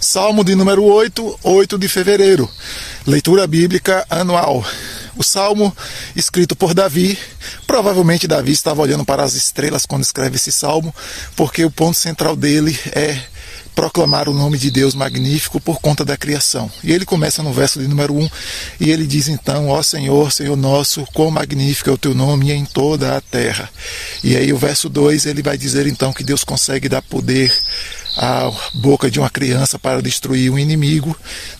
Salmo de número 8, 8 de fevereiro. Leitura bíblica anual. O salmo escrito por Davi. Provavelmente Davi estava olhando para as estrelas quando escreve esse salmo, porque o ponto central dele é proclamar o nome de Deus magnífico por conta da criação. E ele começa no verso de número 1 e ele diz então: Ó Senhor, Senhor nosso, quão magnífico é o teu nome em toda a terra. E aí o verso 2 ele vai dizer então que Deus consegue dar poder à boca de uma criança para destruir um inimigo,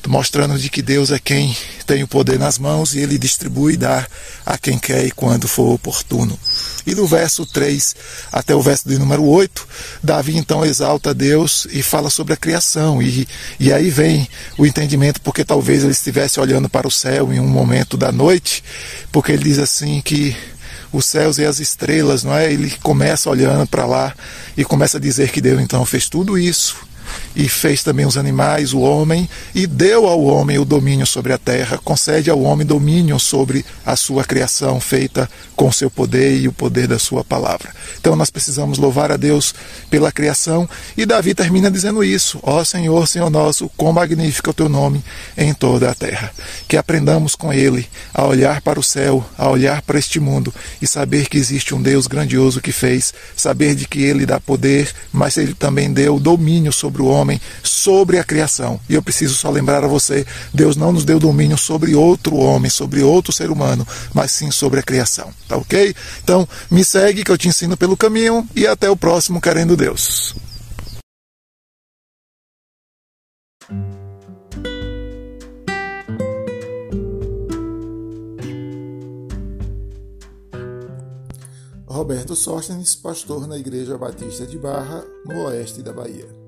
mostrando de que Deus é quem tem o poder nas mãos e ele distribui e dá a quem quer e quando for oportuno. E do verso 3 até o verso de número 8, Davi então exalta Deus e fala sobre a criação. E, e aí vem o entendimento, porque talvez ele estivesse olhando para o céu em um momento da noite, porque ele diz assim que os céus e as estrelas, não é? Ele começa olhando para lá e começa a dizer que Deus então fez tudo isso e fez também os animais, o homem, e deu ao homem o domínio sobre a terra, concede ao homem domínio sobre a sua criação feita com seu poder e o poder da sua palavra. Então nós precisamos louvar a Deus pela criação, e Davi termina dizendo isso: Ó Senhor, Senhor nosso, quão magnífico é o teu nome em toda a terra. Que aprendamos com ele a olhar para o céu, a olhar para este mundo e saber que existe um Deus grandioso que fez, saber de que ele dá poder, mas ele também deu domínio sobre sobre o homem, sobre a criação. E eu preciso só lembrar a você: Deus não nos deu domínio sobre outro homem, sobre outro ser humano, mas sim sobre a criação. Tá ok? Então, me segue que eu te ensino pelo caminho e até o próximo, querendo Deus. Roberto Sóstenes, pastor na Igreja Batista de Barra, no oeste da Bahia.